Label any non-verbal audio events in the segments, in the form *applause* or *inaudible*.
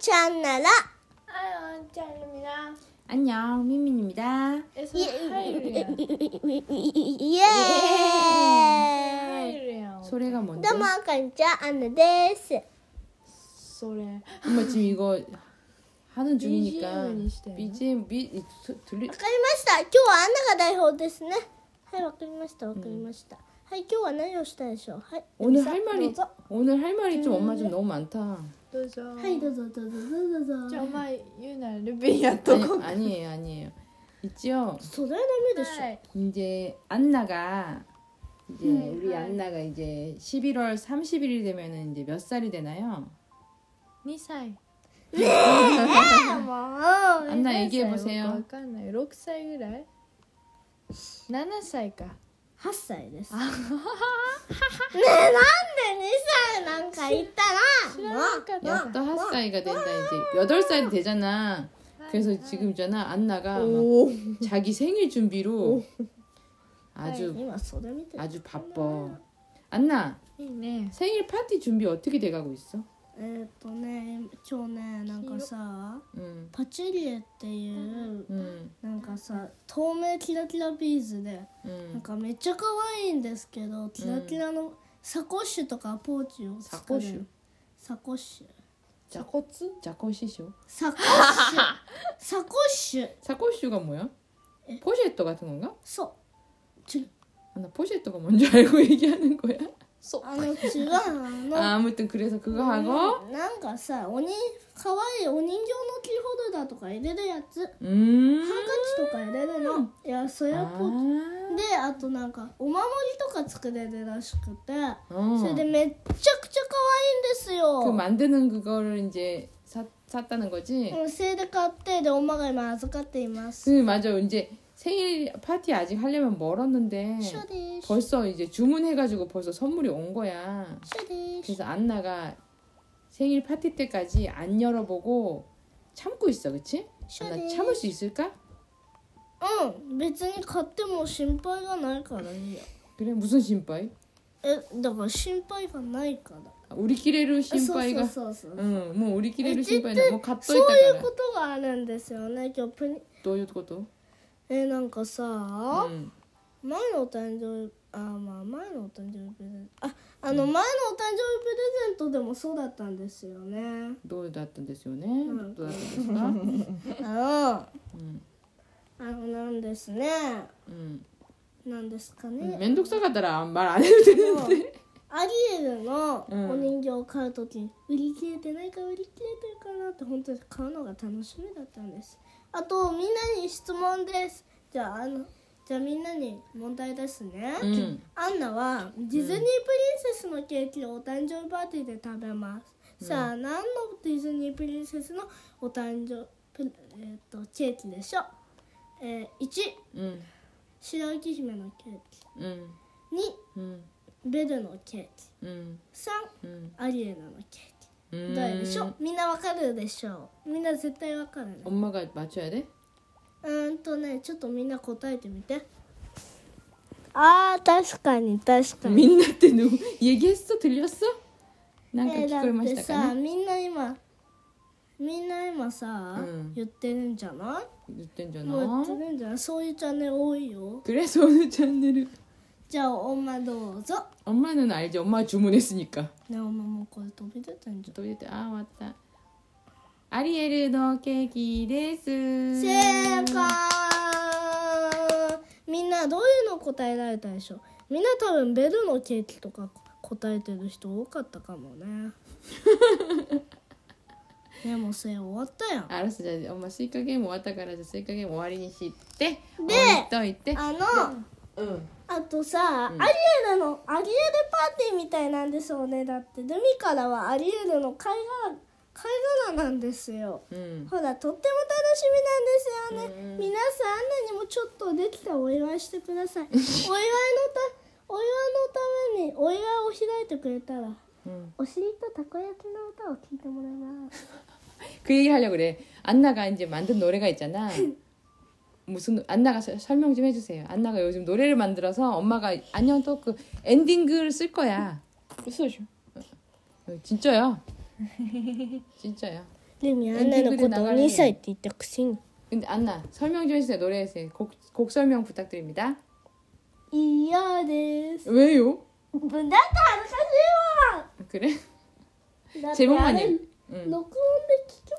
チャンネル 아유 짱입니다. 안녕, 민민입니다. 에서 하이루야. イエーイ 하이루야. 소래가 뭔데? どうもこんにちはアンナです。 소래. 엄마 지금 이거 하는 중이니까 BGM 을 시대요. BGM 비 소- 들리 わかりました。今日はアンナが台本ですね。はい、わかりました。わかりました。はい、今日は何をしたでしょう。はい。 오늘 さ 할 ど 말이 うぞ 오늘 할 말이 좀 엄마 좀 너무 많다. 도저. はい、どうぞどうぞどうぞどうぞ。 정말 유나 루비야 또. 아니, 아니에요, 아니에요. 있지요. それはダメでしょ。 하이. 이제 안나가 이제 네, 우리 네. 안나가 이제 11월 30일이 되면은 이제 몇 살이 되나요? 2살. もう。 안나 얘기해 보세요. わかんない。6歳ぐらい ?7 歳か。 8歳です。ねえ、なんで2歳なんか言ったら。 야, 또 8살이가 된다 이제 8살이 되잖아. 그래서 지금 있잖아 안나가 막 오. 자기 생일 준비로 아주 今それ見てる。 아주 바빠. 안나 いいね。 생일 파티 준비 어떻게 돼가고 있어? えーっとね、今日ね、なんかさ、 응, パチュリエっていう、 응, なんかさ、透明キラキラビーズで、なん 응. かめっちゃ可愛いんですけど、キラキラのサコッシュとかポーチを作れる。サコッシュ。 자코츠? 자코시쇼. サコッシュ。*laughs* サコッシュ。 사코슈가 뭐야? 포쉐토 같은 건가? そう。ち 아, 나 포쉐토가 뭔지 알고 얘기하는 거야? そう。あの違うあの 아, 아무튼 그래서 그거 하고 なんかさおに可愛いお人形のキーホルダーとか入れるやつハン 음. カチとか入れるのいやそれをポ 아. であとなんかお守りとか作れるらしくて 어. それでめっちゃくちゃ可愛いんですよ 그 만드는 그거를 이제 사, 샀다는 거지? うんそれで買ってで엄마가今預かっています 그 맞아 이제 생일 파티 아직 하려면 멀었는데 シャです 벌써 이제 주문해가지고 벌써 선물이 온 거야 シャです 그래서 안나가 생일 파티 때까지 안 열어보고 참고 있어 그치? 안나 슈리. 참을 수 있을까? うん別に買っても心配がないからいいや 그래 무슨心配? えだから心配がないから 우리끼리로 そうそう 심파이가 そうそう 응, 뭐 우리끼리로 え 심파이는 뭐 そう 갓도 いう 있다가 ことがあるんですよね今日プリ또 이것도 えなんかさ、うん。前のお誕生日あまあ前のお誕生日プレゼント。ああの前のお誕生日プレゼントでもそうだったんですよね。どうだったんですよね、どうだったんですか？*laughs* あの、うん、あのなんですね。うん。なんですかね、面倒くさかったらあんまりあれるて。アリエルの。お人形を買うときに、売り切れてないか売り切れてるかなって本当に買うのが楽しみだったんです。あとみんなに質問です。じゃああのじゃあみんなに問題ですね、うん、アンナはディズニープリンセスのケーキをお誕生日パーティーで食べます、うん、さあ何のディズニープリンセスのお誕生日、えーと、ケーキでしょう、えー、1、うん、白雪姫のケーキ、うん、2、うん、ベルのケーキ、うん、3、アリエナのケーキ。음. どれでしょうみんなわかるでしょうみんな絶対わかるね 엄마가 맞춰야 돼? うーんとねちょっとみんな答えてみてあー確かに確かに 민나 때 누구 얘기했어? 들렸어? 난가 えーだって 기꺼이 さ 마시다가 みんな今みんな今さ、うん言ってるんじゃない 늦던잖아 もう言ってるんじゃないそういうチャンネル多いよ 그래서 오늘 채널을 じゃあ엄마どうぞ 엄마는 알지 엄마 주문했으니까 ね엄마もうこれ飛び出たんじゃん 또 이제 아 맞다 아리에르 너 케이키 데스 正解みんなどういうの答えられたでしょみんな多分ベルのケーキとか答えてる人多かったかもね*laughs* でもそれ終わったやん 알았어 자 엄마 스이카 게임 왔다 가라 자 스이카 게임 오와리니 시때 네. 또 이때 あの、 응 あとさ、うんアリエルのアリエルパーティーみたいなんですよねだってルミからはアリエルの貝殻貝殻なんですよ 응 ほらとっても楽しみなんですよね、うん皆さんアンナにもちょっとできたお祝いしてください*laughs* お祝いのたお祝いのためにお祝いを開いてくれたら 응. お尻とたこ焼きの歌を聴いてもらいます 그 얘기 하려고 그래 안나가 이제 만든 노래가 있잖아 *laughs* 무슨 안나가 설명 좀 해주세요. 안나가 요즘 노래를 만들어서 엄마가 안녕 또 그 엔딩글 쓸 거야. 써줘. 어, 진짜요? 진짜요. 그러면 안나는 곧 언니 사이트 덕싱. 근데 안나 설명 좀 해주세요. 노래에서 곡, 곡 설명 부탁드립니다. 이어는 왜요? 문제도 안 가지마. 그래? 제목만 읽. 응. 녹음을 け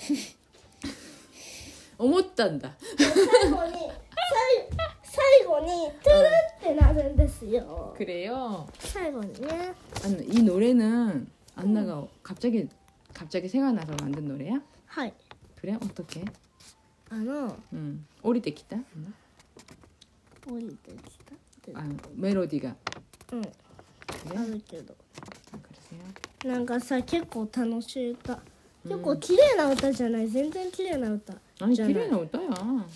*laughs* 어못단다 最後に最最後にトゥルンってなるんですよ 그래요 最後にね 안나 이 노래는 안나가 갑자기 갑자기 생각나서 만든 노래야? はい 그래? 어떻게? あの 음. 오리 때 기타? 안나? 降りてきたって 아 멜로디가 うんあ 그래? るけど 아, 그러세요? なんかさ結構楽しい歌 結構綺麗な歌じゃない全然綺麗な歌 아니 있잖아. 기레나 웃다야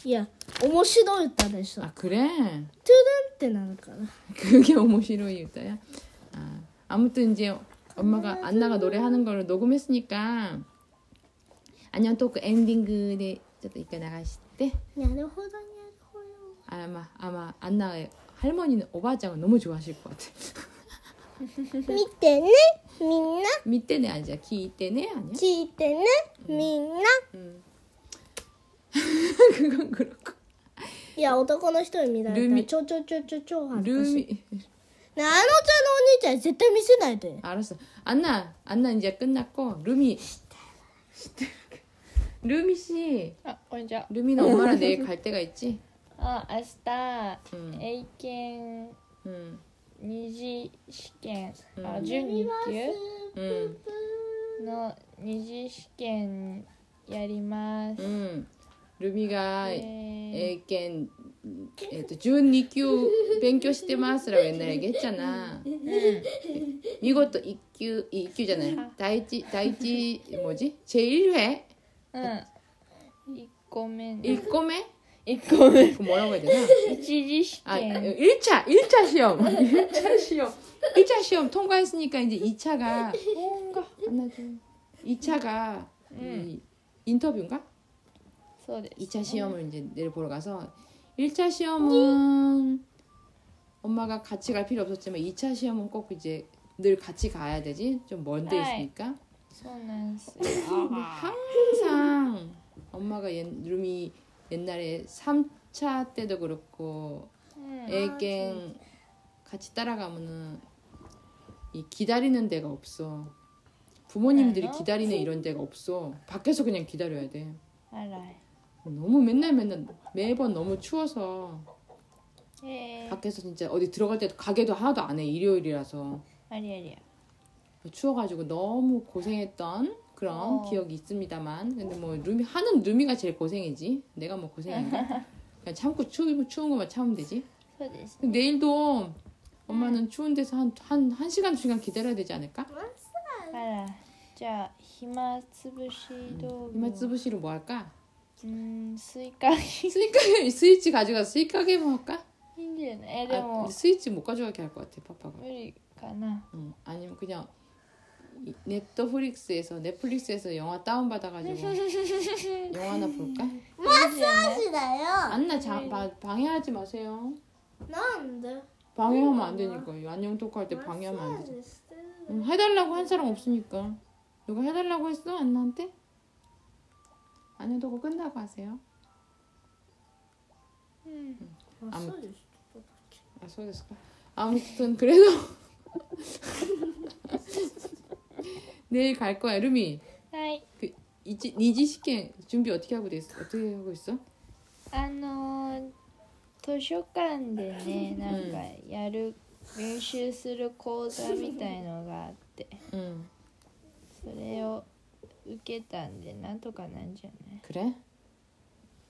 いや面白い歌でしょトゥ 아 그래? ルンってなるから *laughs* 그게 오모시로이 웃다야? 아 아무튼 이제 엄마가 안나가 노래하는 걸 녹음했으니까 안녕 토크 엔딩で ちょっと一回流してなるほどなるほど 아마 아마 안나의 할머니는 오바짱을 너무 좋아하실 것 같아. *laughs* 見てねみんな 밑에네 아니야. 기때네 아니야? 聞いてねみんな 음. 그건 그렇고. *laughs* いや男の人に見られたルミらちょちょちょちょ超恥ずかしい 루미 ねあのちゃんのお兄ちゃん絶対見せないで 알았어. 안나 안나 이제 끝났고 루미 루미 씨 あこんにちは 루미는 엄마랑 내일 갈 데가 있지? *laughs* あ明日、うん英検 응. 二次試験、うんあ準2級 응. の二次試験やります、 응. 루미가 えー 애견 에또 준 2級 勉強してます라고 옛날에 얘기했잖아. 이것도 2級 2級잖아요. 다이치 다이치 뭐지? 제1회 うん1個目ね 1個目? 이거는 뭐라고 해야 되나? 1차, 아, 1차 시험. *laughs* 1차 시험. 1차 시험 통과했으니까 이제 2차가 뭔가 안아줘. 2차가 음. 인터뷰인가? 2차 시험을 이제 내려보러 가서 1차 시험은 엄마가 같이 갈 필요 없었지만 2차 시험은 꼭 이제 늘 같이 가야 되지. 좀 먼데 있으니까. 항상 엄마가 옛 루미 옛날에 3차 때도 그렇고 네, 애갱 같이 따라가면은 이 기다리는 데가 없어. 부모님들이 기다리는 이런 데가 없어. 밖에서 그냥 기다려야 돼. 너무 맨날 맨날 매번 너무 추워서 밖에서 진짜 어디 들어갈 때도 가게도 하나도 안 해. 일요일이라서. 아니 아니야. 추워가지고 너무 고생했던 그런 어. 기억이 있습니다만. 근데 뭐 루미 하는 루미가 제일 고생이지. 내가 뭐 고생인가 *laughs* 그냥 참고 추우, 추운 것만 참으면 되지. 내일도 엄마는 추운 데서 한, 한, 한 시간 두 시간 기다려야 되지 않을까? 알아. 자 히마츠부시도 히마츠부시로 뭐 할까? 음 스이카게 스이카게 *laughs* 스위치 가져가 스이카게 뭐 할까? 힘든 애들 뭐 스위치 못 가져가게 할 것 같아 파파가 우리 가나? 응 아니면 그냥 넷플릭스에서 넷플릭스에서 영화 다운 받아가지고 *laughs* 영화나 볼까? 마사지다요. 안나 자, 바, 방해하지 마세요. 나안 돼. 방해하면 안 되니까 이 안녕 토크할 때 방해하면 안 돼. 응, 해달라고 한 사람 없으니까 누가 해달라고 했어 안나한테? 안녕 토크 끝나고 하세요. 음. 응. 아무, 아, 소됐을까? 아무튼 아, 그래도 *laughs* 내일 갈 거야, 루미. はい。 그 이지 니지 시계 준비 어떻게 하고 있어? 어떻게 하고 있어? あのー図書館でねなんかやる練習する講座みたいのがあって 응. それを受けたんでなんとかなんじゃ 그래?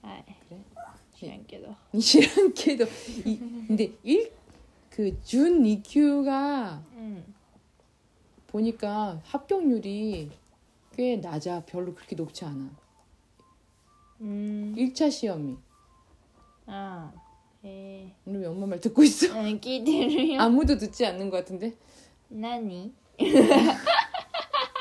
ないはい 그래? 知らんけど 싫은게도 이, 근데 일그준 2큐가 うん 보니까 합격률이 꽤 낮아. 별로 그렇게 높지 않아. うん 1차 시험이. ああへえ 우리 엄마 말 듣고 있어. うん聞いてるよ 아무도 듣지 않는 것 같은데. 何 *laughs*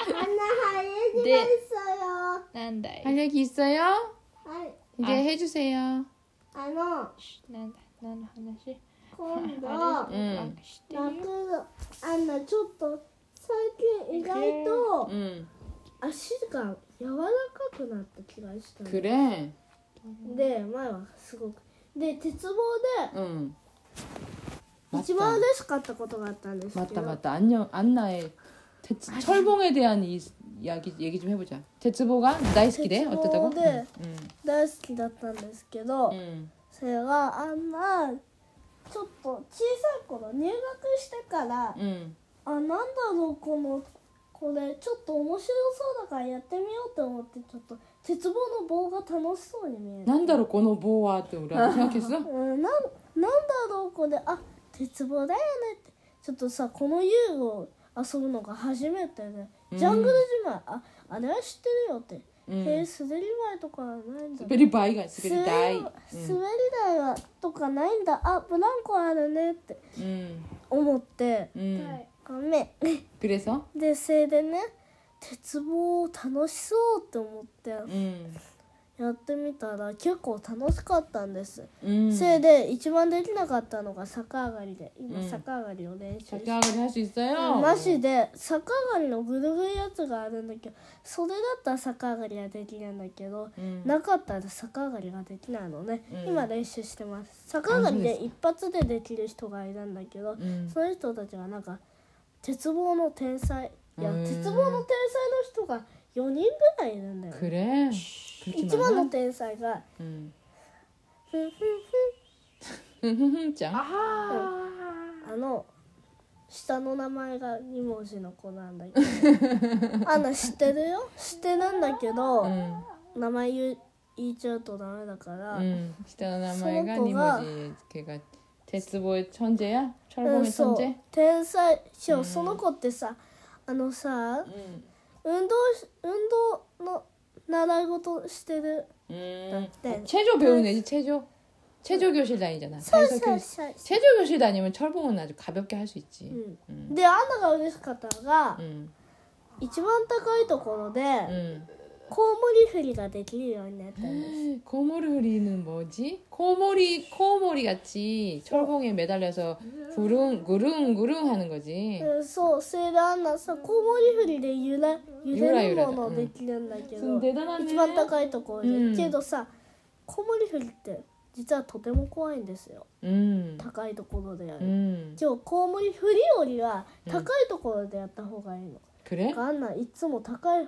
하나 하얘기가 네. 있어요. なんだい 할 얘기 있어요? 아니, 이제 아. 해주세요. あのなんだ何の話今度あれ、うんなんか知ってる泣よくあんなちょっと 最近意外と 응. 足が柔らかくなった気がしたの 그래. で前はすごくで鉄棒 응. で一番嬉しかったことがあったんですけ 맞다 ど 맞다. 안녕 안나의 대, 철봉에 대한 이 이야기 얘기 좀 해보자. 대츠보가 나이스키래 어땠다고? 대츠보네. 응. 大好きだったんですけど、 응. それがあんなちょっと小さい頃入学してから、 응. あなんだろうこのこれちょっと面白そうだからやってみようと思ってちょっと鉄棒の棒が楽しそうに見える。なんだろうこの棒はって俺はなうん、なんなんだろうこれ。あ鉄棒だよねって。ちょっとさこの遊具を遊ぶのが初めてで、ね、ジャングルじまああれは知ってるよって。うん、へえ滑り台とかないんだ。滑り台が滑り台滑り台はとかないんだ。あブランコあるねって思って、うん、めん 그래서? でそれでね鉄棒楽しそうって思って 응. やってみたら結構楽しかったんです、 응. それで一番できなかったのが逆上がりで今うん逆上がりを練習して、 작가를 할 수 있어요? マジで逆上がりのぐるぐるやつがあるんだけどそれだったら逆上がりはできるんだけど、 응. なかったら逆上がりができないのね、うん今練習してます逆上がりあそうでで一発でできる人がいるんだけど、 응. その人たちがなんか 鉄棒の天才いやうん鉄棒の天才の人が4人ぐらいいるんだよ、 그래. 그렇게 一番の 많아? 天才が 응. ふんふん 짱. あふんあの下の名前が2文字の子なんだけど*laughs* あんな知ってるよ知ってるんだけど、 응. 名前言う言いちゃうとダメだから、 응. 시다나 나마이가 소노코가- 니모지 걔가 대츠보의 천재야? うん 철봉의 そう 천재? 天才しかもうんその子ってさあのさ 응. 運動し運動の習い事してる 음. 네. 체조 배우는 애지 체조 체조 교실 다니잖아 そう 발성 そう 교실 そう 체조 교실 다니면 철봉은 아주 가볍게 할 수 있지 う 응. んでアンナが嬉しかったのが、 응. 一番高いところで、 응. コウモリ振りができるようになったんです。 코모리는 뭐지? 코모리 코모리 같이 철봉에 매달려서 구릉 구릉 구릉 하는 거지. うん、そう、それであんなさ、コウモリ振りで揺ら揺ゆられゆらだるものできるんだけど、 대단하네. 一番高いところで、うんけどさ、コウモリ振りって実はとても怖いんですよ。 음. 高いところでやる。 음. 今日コウモリ振りよりは高いところでやった方がいいの。 그래? あんないつも高い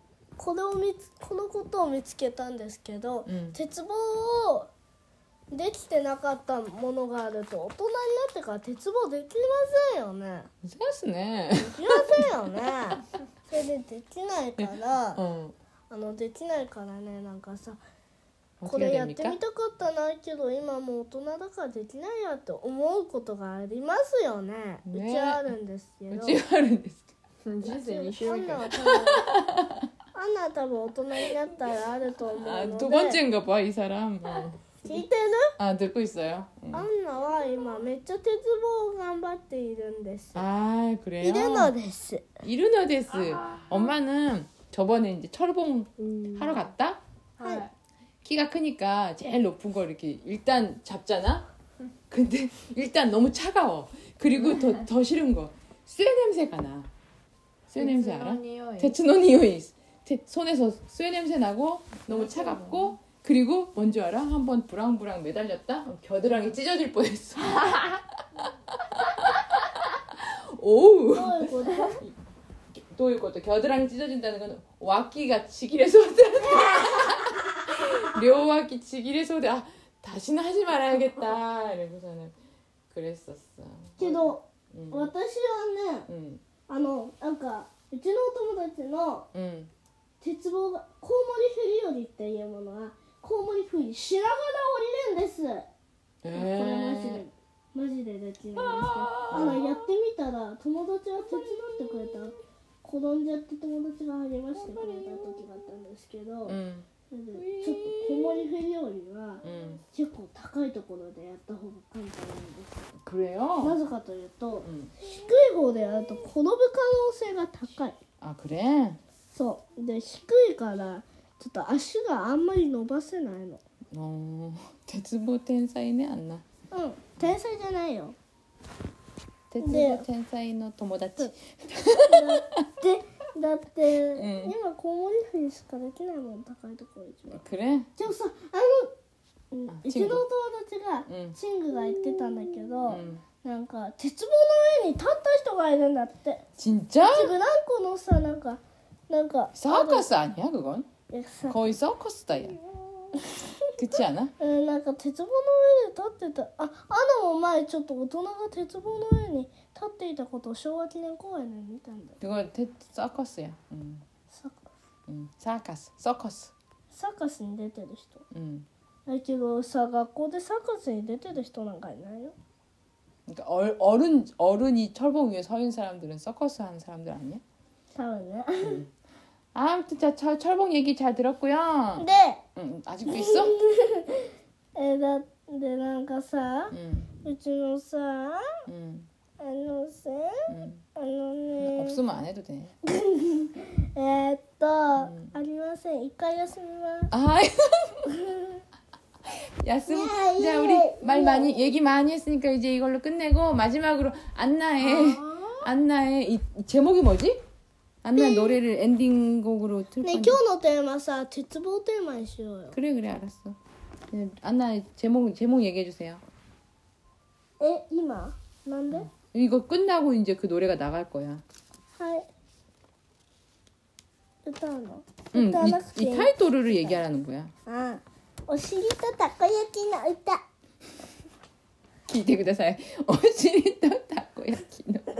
これを見つこのことを見つけたんですけど、うん、鉄棒をできてなかったものがあると大人になってから鉄棒できませんよね。ですね。できませんよね。*laughs* それでできないから、うん、あのできないからねなんかさこれやってみたかったないけど今もう大人だからできないやって思うことがありますよね、ね、うちはあるんですけど。うちはあるんですか人生2周目 하나 더 얻어냈다 나를 아두 번째인가 봐 이 사람. 어. 진짜는? 아 듣고 있어요. 하나와 이맘에 쪼테즈보 간바트 이른데스. 아 그래요? 이른어데스. 이른어데스. 아. 엄마는 저번에 이제 철봉 음. 하러 갔다. 아. 네. 키가 크니까 제일 높은 거 이렇게 일단 잡잖아. 근데 일단 너무 차가워. 그리고 더더 싫은 거 쇠 냄새가 나. 쇠 냄새 알아? 데츠노니오이. 대- 손에서 쇠 냄새 나고 너무 차갑고 그리고 뭔지 알아? 한번 부랑부랑 매달렸다? 겨드랑이 찢어질 뻔했어. *laughs* 오우. どういうこと どういうこと겨드랑이 찢어진다는 건脇がちぎれそうで両脇ちぎれそうであ 다시는 하지 말아야겠다 이러고서는 그랬었어 けど、 응. 私はね 응. あのなんかうちのお友達の 응. 鉄棒がコウモリフリオリっていうものはコウモリフリしながら降りるんです、えー、これマジでマジでできるんですけど。あのやってみたら友達が手伝ってくれた。転んじゃって友達が励ましてくれた時があったんですけど、うん、ちょっとコウモリフリオリは、結構高いところでやった方が簡単なんですくれよ。なぜかというと、うん、低い方でやると転ぶ可能性が高い。あくれそう。で低いからちょっと足があんまり伸ばせないの。お鉄棒天才ねあんな。うん。天才じゃないよ。鉄棒天才の友達。でだって、うん。今コウモリフにしかできないもん高いところ一番。くれ。んでもさあのうちのお友達がうん。チングが言ってたんだけうど、ん。なんか鉄棒の上に立った人がいるんだって。ちんちゃん自何個のさなんかなんか 서커스 아니야 그건? あるいやさ 거의 서커스다 야 *laughs* 그렇지 않아? うんなんか鉄棒の上で立ってたあアナも前ちょっと大人が鉄棒の上に立っていたことを昭和記念公園で見たんだよ 그거 테, 서커스야 응. サカ 응. 사카스 서커스 サカスに出てる人 응. だけどさ学校でサカスに出てる人なんかいないよ 그러니까 얼, 어른 어른이 철봉 위에 서 있는 사람들은 서커스 하는 사람들 아니야? 多分ね 아, 진짜 철, 철봉 얘기 잘 들었고요. 네. 응, 아직도 있어? *laughs* 내가 내랑 가사. 응. 유진호사. 안호생. 응. 안호네. 없으면 안 해도 돼. *laughs* 에, 또 안녕하세요. 이카였습니다. 아. *laughs* 야스미 이제 예. 우리 말 많이 얘기 많이 했으니까 이제 이걸로 끝내고 마지막으로 안나의 아~ 안나의 이, 제목이 뭐지? 안나 노래를 엔딩곡으로 틀 ね 건데. 今日のテーマさ鉄棒テーマにしようよ 그래 그래 알았어. 네, 안나 제목 제목 얘기해 주세요. え今なんで、 이거 끝나고 이제 그 노래가 나갈 거야. はい歌うの 응, 歌わ 이, なくてい 이 い 타이토ル얘기하라는 거야. あお尻とたこ焼きの歌 기대 그다사이 어시리 또 타코야키노.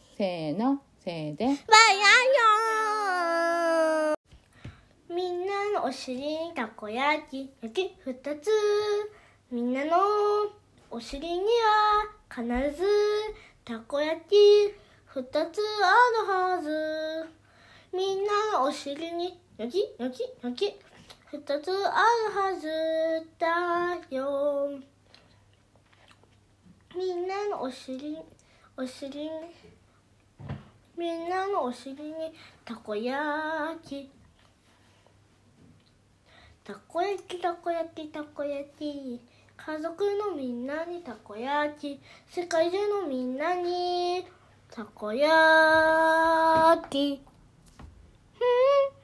せーの、せーで。わやよみんなのお尻にたこ焼き、焼き二つ。みんなのお尻には必ずたこ焼き二つあるはず。みんなのお尻に焼き、焼き、焼き二つあるはずだよ。みんなのお尻、お尻。みんなのお尻にたこ焼き。たこ焼きたこ焼きたこ焼き。家族のみんなにたこ焼き。世界中のみんなにたこ焼き。ふん。